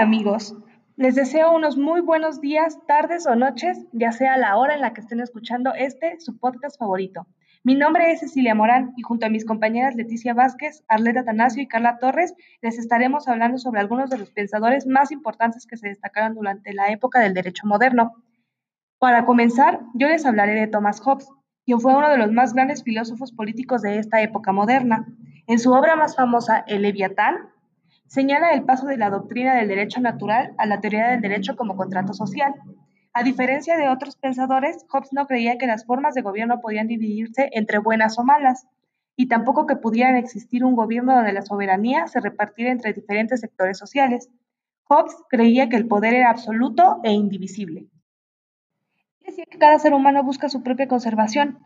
Amigos, les deseo unos muy buenos días, tardes o noches, ya sea la hora en la que estén escuchando este, su podcast favorito. Mi nombre es Cecilia Morán y junto a mis compañeras Leticia Vázquez, Arleta Tanasio y Carla Torres les estaremos hablando sobre algunos de los pensadores más importantes que se destacaron durante la época del derecho moderno. Para comenzar, yo les hablaré de Thomas Hobbes, quien fue uno de los más grandes filósofos políticos de esta época moderna. En su obra más famosa, El Leviatán, señala el paso de la doctrina del derecho natural a la teoría del derecho como contrato social. A diferencia de otros pensadores, Hobbes no creía que las formas de gobierno podían dividirse entre buenas o malas, y tampoco que pudiera existir un gobierno donde la soberanía se repartiera entre diferentes sectores sociales. Hobbes creía que el poder era absoluto e indivisible. Decía que cada ser humano busca su propia conservación.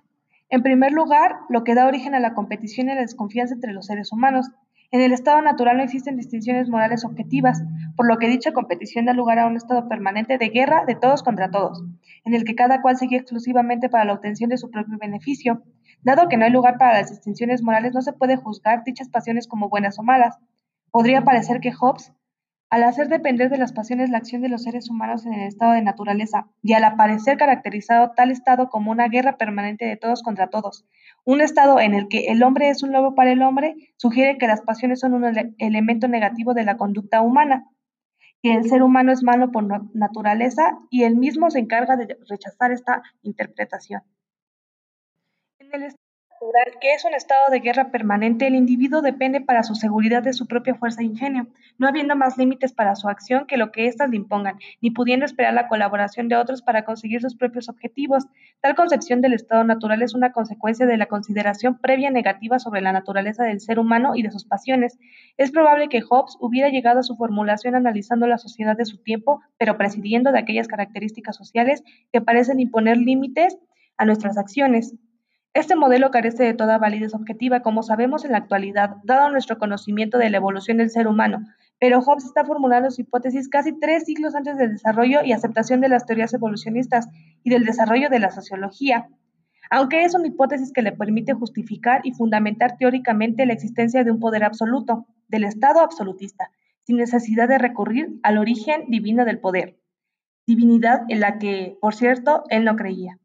En primer lugar, lo que da origen a la competición y la desconfianza entre los seres humanos, en el estado natural no existen distinciones morales objetivas, por lo que dicha competición da lugar a un estado permanente de guerra de todos contra todos, en el que cada cual sigue exclusivamente para la obtención de su propio beneficio. Dado que no hay lugar para las distinciones morales, no se puede juzgar dichas pasiones como buenas o malas. Podría parecer que Hobbes al hacer depender de las pasiones la acción de los seres humanos en el estado de naturaleza y al aparecer caracterizado tal estado como una guerra permanente de todos contra todos, un estado en el que el hombre es un lobo para el hombre, sugiere que las pasiones son un elemento negativo de la conducta humana, que el ser humano es malo por naturaleza y él mismo se encarga de rechazar esta interpretación. En el que es un estado de guerra permanente, el individuo depende para su seguridad de su propia fuerza e ingenio, no habiendo más límites para su acción que lo que éstas le impongan, ni pudiendo esperar la colaboración de otros para conseguir sus propios objetivos. Tal concepción del estado natural es una consecuencia de la consideración previa negativa sobre la naturaleza del ser humano y de sus pasiones. Es probable que Hobbes hubiera llegado a su formulación analizando la sociedad de su tiempo, pero presidiendo de aquellas características sociales que parecen imponer límites a nuestras acciones. Este modelo carece de toda validez objetiva, como sabemos en la actualidad, dado nuestro conocimiento de la evolución del ser humano, pero Hobbes está formulando su hipótesis casi tres siglos antes del desarrollo y aceptación de las teorías evolucionistas y del desarrollo de la sociología, aunque es una hipótesis que le permite justificar y fundamentar teóricamente la existencia de un poder absoluto, del Estado absolutista, sin necesidad de recurrir al origen divino del poder, divinidad en la que, por cierto, él no creía.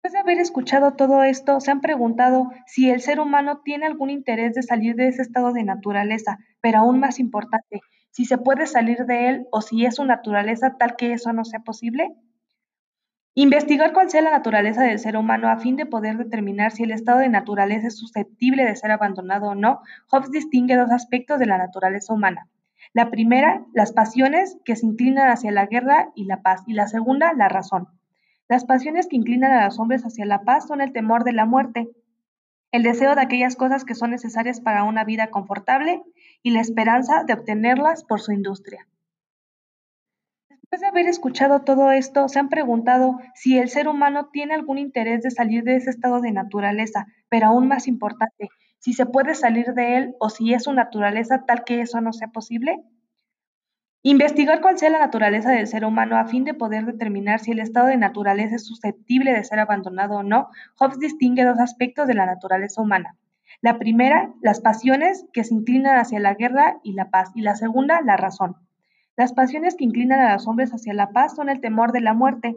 Después de haber escuchado todo esto, se han preguntado si el ser humano tiene algún interés de salir de ese estado de naturaleza, pero aún más importante, si se puede salir de él o si es su naturaleza tal que eso no sea posible. Investigar cuál sea la naturaleza del ser humano a fin de poder determinar si el estado de naturaleza es susceptible de ser abandonado o no, Hobbes distingue dos aspectos de la naturaleza humana. La primera, las pasiones que se inclinan hacia la guerra y la paz, y la segunda, la razón. Las pasiones que inclinan a los hombres hacia la paz son el temor de la muerte, el deseo de aquellas cosas que son necesarias para una vida confortable y la esperanza de obtenerlas por su industria. Después de haber escuchado todo esto, se han preguntado si el ser humano tiene algún interés de salir de ese estado de naturaleza, pero aún más importante, si se puede salir de él o si es su naturaleza tal que eso no sea posible. Investigar cuál sea la naturaleza del ser humano a fin de poder determinar si el estado de naturaleza es susceptible de ser abandonado o no, Hobbes distingue dos aspectos de la naturaleza humana. La primera, las pasiones que se inclinan hacia la guerra y la paz, y la segunda, la razón. Las pasiones que inclinan a los hombres hacia la paz son el temor de la muerte,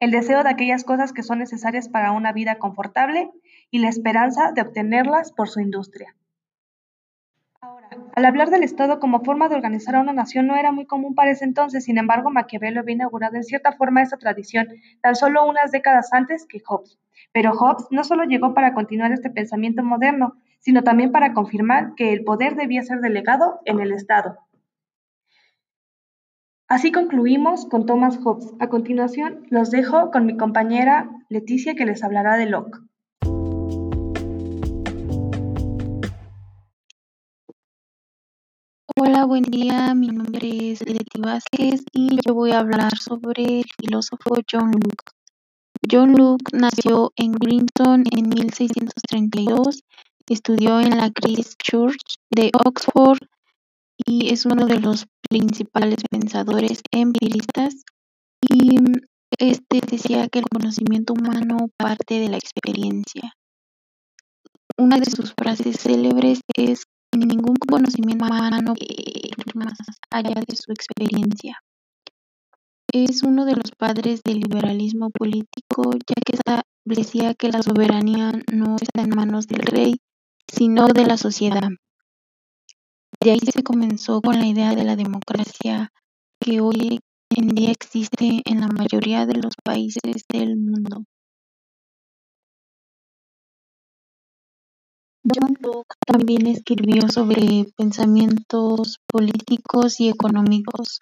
el deseo de aquellas cosas que son necesarias para una vida confortable y la esperanza de obtenerlas por su industria. Al hablar del Estado como forma de organizar a una nación no era muy común para ese entonces, sin embargo, Maquiavelo había inaugurado en cierta forma esta tradición tan solo unas décadas antes que Hobbes. Pero Hobbes no solo llegó para continuar este pensamiento moderno, sino también para confirmar que el poder debía ser delegado en el Estado. Así concluimos con Thomas Hobbes. A continuación, los dejo con mi compañera Leticia que les hablará de Locke. Hola, buen día. Mi nombre es Leti Vázquez y yo voy a hablar sobre el filósofo John Locke. John Locke nació en Greenton en 1632, estudió en la Christ Church de Oxford y es uno de los principales pensadores empiristas y este decía que el conocimiento humano parte de la experiencia. Una de sus frases célebres es ningún conocimiento humano más allá de su experiencia. Es uno de los padres del liberalismo político, ya que establecía que la soberanía no está en manos del rey, sino de la sociedad. De ahí se comenzó con la idea de la democracia que hoy en día existe en la mayoría de los países del mundo. John Locke también escribió sobre pensamientos políticos y económicos.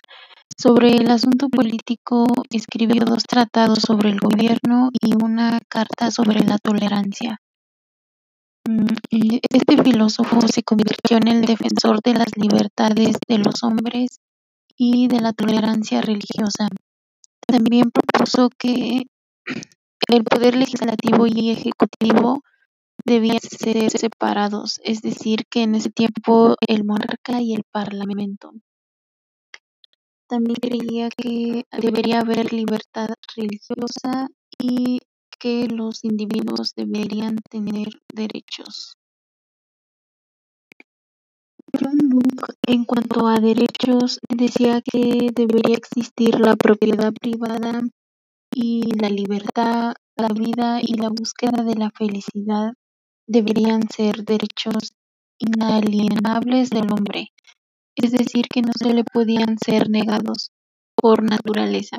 Sobre el asunto político, escribió dos tratados sobre el gobierno y una carta sobre la tolerancia. Mm, este filósofo se convirtió en el defensor de las libertades de los hombres y de la tolerancia religiosa. También propuso que el poder legislativo y ejecutivo debían ser separados, es decir, que en ese tiempo el monarca y el parlamento. También creía que debería haber libertad religiosa y que los individuos deberían tener derechos. John en cuanto a derechos, decía que debería existir la propiedad privada y la libertad, la vida y la búsqueda de la felicidad deberían ser derechos inalienables del hombre, es decir, que no se le podían ser negados por naturaleza.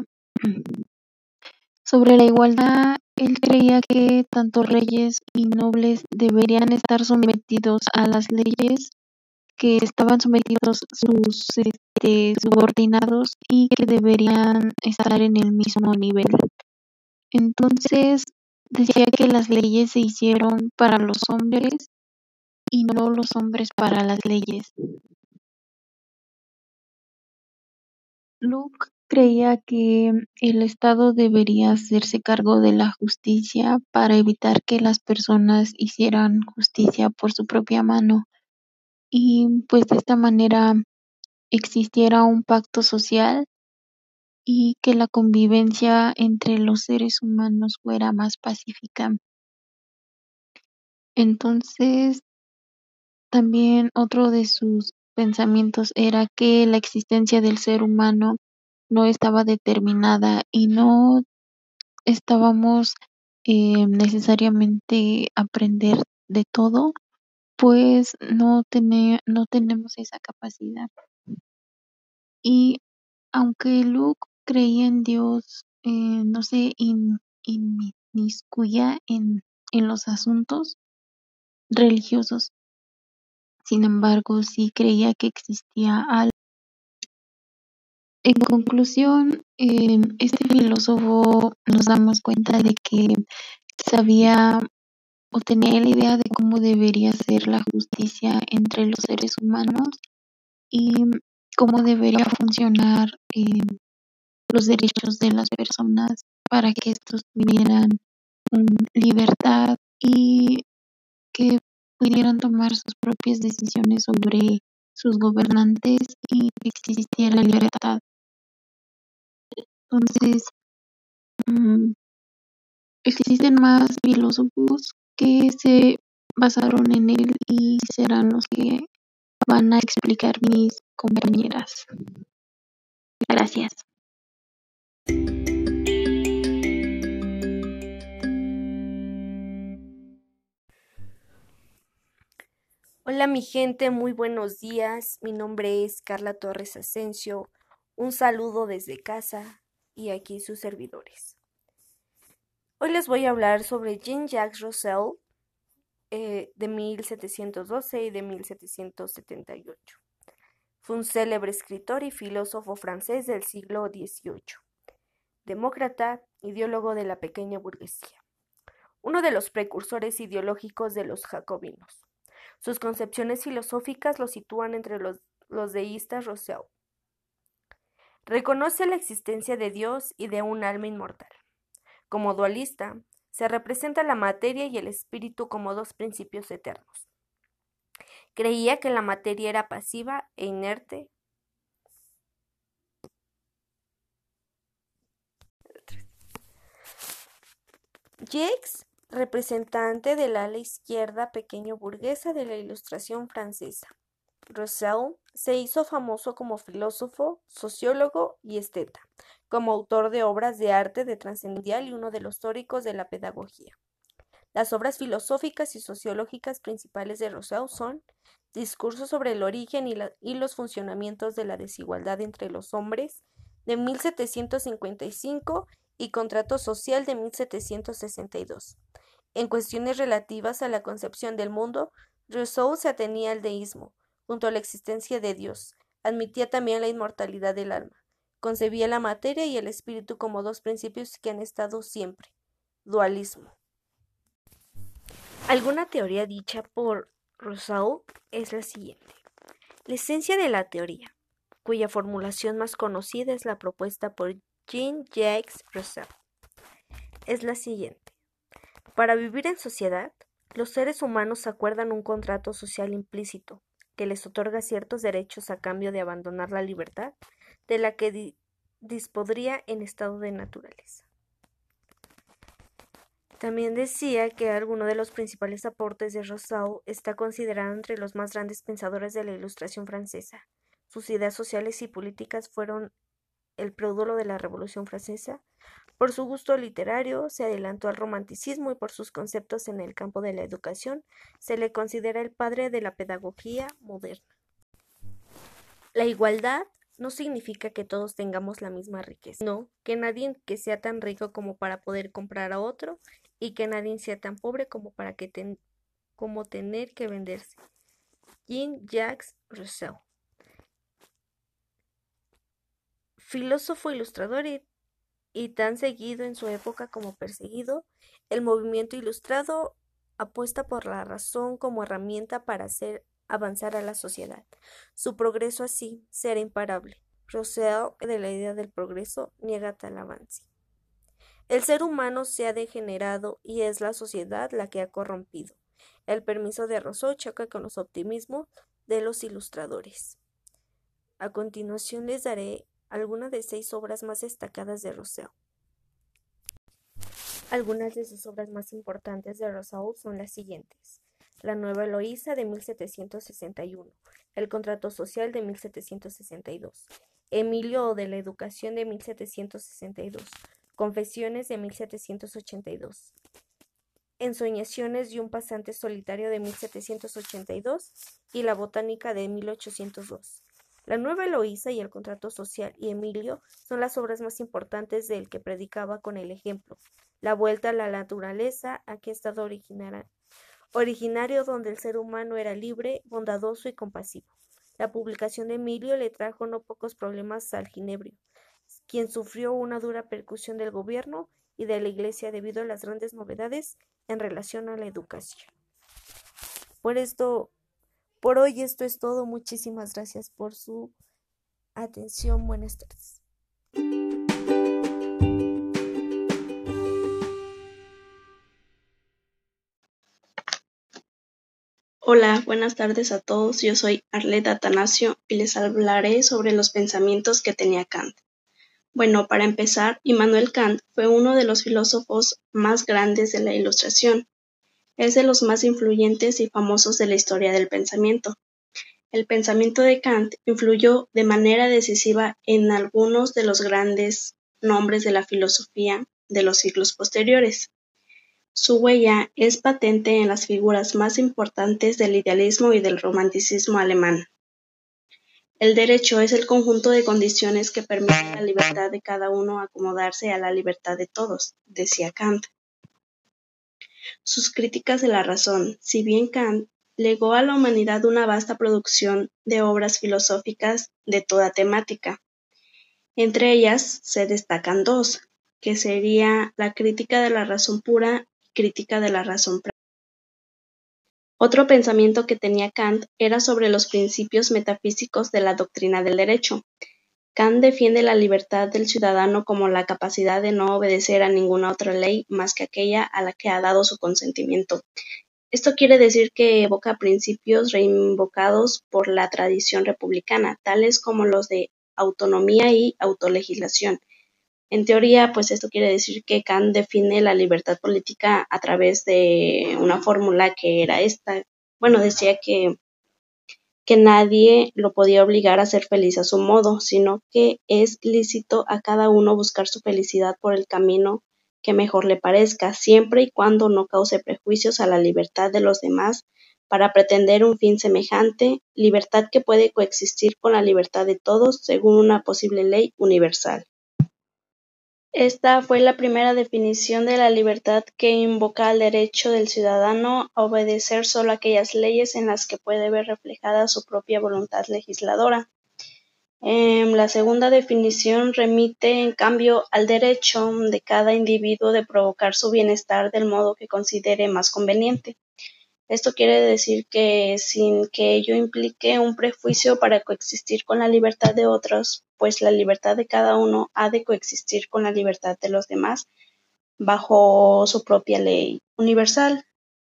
Sobre la igualdad, él creía que tanto reyes y nobles deberían estar sometidos a las leyes que estaban sometidos sus este, subordinados y que deberían estar en el mismo nivel. Entonces, decía que las leyes se hicieron para los hombres y no los hombres para las leyes. Luke creía que el Estado debería hacerse cargo de la justicia para evitar que las personas hicieran justicia por su propia mano y pues de esta manera existiera un pacto social y que la convivencia entre los seres humanos fuera más pacífica. Entonces, también otro de sus pensamientos era que la existencia del ser humano no estaba determinada y no estábamos eh, necesariamente aprender de todo, pues no, no tenemos esa capacidad. Y aunque Luke creía en Dios, eh, no se inmiscuya en, en los asuntos religiosos. Sin embargo, sí creía que existía algo. En conclusión, eh, este filósofo nos damos cuenta de que sabía o tenía la idea de cómo debería ser la justicia entre los seres humanos y cómo debería funcionar eh, los derechos de las personas para que estos tuvieran libertad y que pudieran tomar sus propias decisiones sobre sus gobernantes y que existiera libertad. Entonces, mm, existen más filósofos que se basaron en él y serán los que van a explicar mis compañeras. Gracias. Hola mi gente, muy buenos días. Mi nombre es Carla Torres Asensio. Un saludo desde casa y aquí sus servidores. Hoy les voy a hablar sobre Jean-Jacques Rousseau eh, de 1712 y de 1778. Fue un célebre escritor y filósofo francés del siglo XVIII, demócrata, ideólogo de la pequeña burguesía, uno de los precursores ideológicos de los jacobinos. Sus concepciones filosóficas lo sitúan entre los, los deístas Rousseau. Reconoce la existencia de Dios y de un alma inmortal. Como dualista, se representa la materia y el espíritu como dos principios eternos. Creía que la materia era pasiva e inerte. Jacques representante del ala izquierda pequeño burguesa de la Ilustración francesa. Russell se hizo famoso como filósofo, sociólogo y esteta, como autor de obras de arte de trascendental y uno de los teóricos de la pedagogía. Las obras filosóficas y sociológicas principales de Rousseau son Discurso sobre el origen y, y, los funcionamientos de la desigualdad entre los hombres de 1755 y Contrato social de 1762. En cuestiones relativas a la concepción del mundo, Rousseau se atenía al deísmo, junto a la existencia de Dios. Admitía también la inmortalidad del alma. Concebía la materia y el espíritu como dos principios que han estado siempre. Dualismo. Alguna teoría dicha por Rousseau es la siguiente. La esencia de la teoría, cuya formulación más conocida es la propuesta por Jean-Jacques Rousseau, es la siguiente. Para vivir en sociedad, los seres humanos acuerdan un contrato social implícito que les otorga ciertos derechos a cambio de abandonar la libertad de la que dispondría en estado de naturaleza. También decía que alguno de los principales aportes de Rousseau está considerado entre los más grandes pensadores de la Ilustración francesa. Sus ideas sociales y políticas fueron el pródulo de la Revolución francesa. Por su gusto literario, se adelantó al romanticismo y por sus conceptos en el campo de la educación, se le considera el padre de la pedagogía moderna. La igualdad no significa que todos tengamos la misma riqueza, no, que nadie que sea tan rico como para poder comprar a otro y que nadie sea tan pobre como para que como tener que venderse. Jean-Jacques Rousseau. Filósofo ilustrador y, tan seguido en su época como perseguido, el movimiento ilustrado apuesta por la razón como herramienta para hacer avanzar a la sociedad. Su progreso así será imparable. Rousseau, de la idea del progreso, niega tal avance. El ser humano se ha degenerado y es la sociedad la que ha corrompido. El permiso de Rousseau choca con los optimismos de los ilustradores. A continuación les daré algunas de seis obras más destacadas de Rousseau. Algunas de sus obras más importantes de Rousseau son las siguientes. La Nueva Eloísa de 1761, El Contrato Social de 1762, Emilio de la Educación de 1762, Confesiones de 1782. Ensoñaciones de un pasante solitario de 1782 y La botánica de 1802. La Nueva Eloísa y el Contrato Social y Emilio son las obras más importantes del que predicaba con el ejemplo. La vuelta a la naturaleza, aquí estado originario donde el ser humano era libre, bondadoso y compasivo. La publicación de Emilio le trajo no pocos problemas al ginebrio, quien sufrió una dura percusión del gobierno y de la Iglesia debido a las grandes novedades en relación a la educación. Por esto, por hoy esto es todo. Muchísimas gracias por su atención. Buenas tardes. Hola, buenas tardes a todos. Yo soy Arleta Atanasio y les hablaré sobre los pensamientos que tenía Kant. Bueno, para empezar, Immanuel Kant fue uno de los filósofos más grandes de la Ilustración. Es de los más influyentes y famosos de la historia del pensamiento. El pensamiento de Kant influyó de manera decisiva en algunos de los grandes nombres de la filosofía de los siglos posteriores. Su huella es patente en las figuras más importantes del idealismo y del romanticismo alemán. El derecho es el conjunto de condiciones que permiten la libertad de cada uno acomodarse a la libertad de todos, decía Kant. Sus críticas de la razón, si bien Kant legó a la humanidad una vasta producción de obras filosóficas de toda temática. Entre ellas se destacan dos, que sería la crítica de la razón pura y crítica de la razón práctica. Otro pensamiento que tenía Kant era sobre los principios metafísicos de la doctrina del derecho. Kant defiende la libertad del ciudadano como la capacidad de no obedecer a ninguna otra ley más que aquella a la que ha dado su consentimiento. Esto quiere decir que evoca principios reinvocados por la tradición republicana, tales como los de autonomía y autolegislación, en teoría, pues esto quiere decir que Kant define la libertad política a través de una fórmula que era esta. Bueno, decía que que nadie lo podía obligar a ser feliz a su modo, sino que es lícito a cada uno buscar su felicidad por el camino que mejor le parezca, siempre y cuando no cause prejuicios a la libertad de los demás para pretender un fin semejante, libertad que puede coexistir con la libertad de todos según una posible ley universal. Esta fue la primera definición de la libertad que invoca el derecho del ciudadano a obedecer solo aquellas leyes en las que puede ver reflejada su propia voluntad legisladora. Em, la segunda definición remite, en cambio, al derecho de cada individuo de provocar su bienestar del modo que considere más conveniente. Esto quiere decir que sin que ello implique un prejuicio para coexistir con la libertad de otros, pues la libertad de cada uno ha de coexistir con la libertad de los demás bajo su propia ley universal.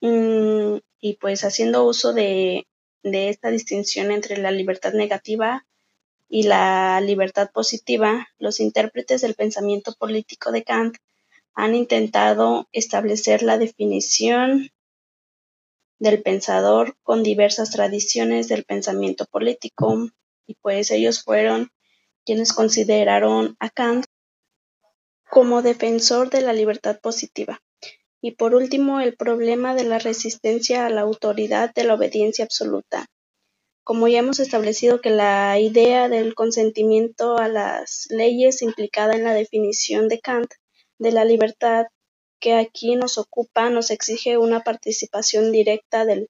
Mm, y pues haciendo uso de, de esta distinción entre la libertad negativa y la libertad positiva, los intérpretes del pensamiento político de Kant han intentado establecer la definición del pensador con diversas tradiciones del pensamiento político y pues ellos fueron quienes consideraron a Kant como defensor de la libertad positiva. Y por último, el problema de la resistencia a la autoridad de la obediencia absoluta. Como ya hemos establecido que la idea del consentimiento a las leyes implicada en la definición de Kant de la libertad que aquí nos ocupa nos exige una participación directa del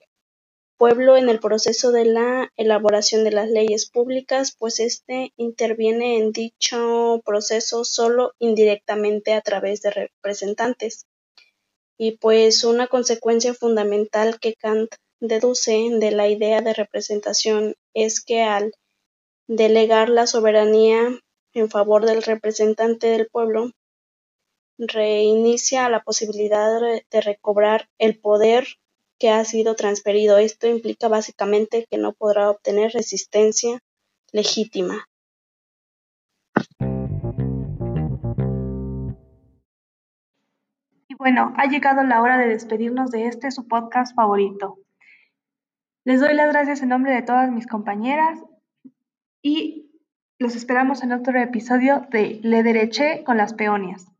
pueblo en el proceso de la elaboración de las leyes públicas, pues éste interviene en dicho proceso solo indirectamente a través de representantes. Y pues una consecuencia fundamental que Kant deduce de la idea de representación es que al delegar la soberanía en favor del representante del pueblo, reinicia la posibilidad de recobrar el poder que ha sido transferido. Esto implica básicamente que no podrá obtener resistencia legítima. Y bueno, ha llegado la hora de despedirnos de este su podcast favorito. Les doy las gracias en nombre de todas mis compañeras y los esperamos en otro episodio de Le Dereché con las Peonias.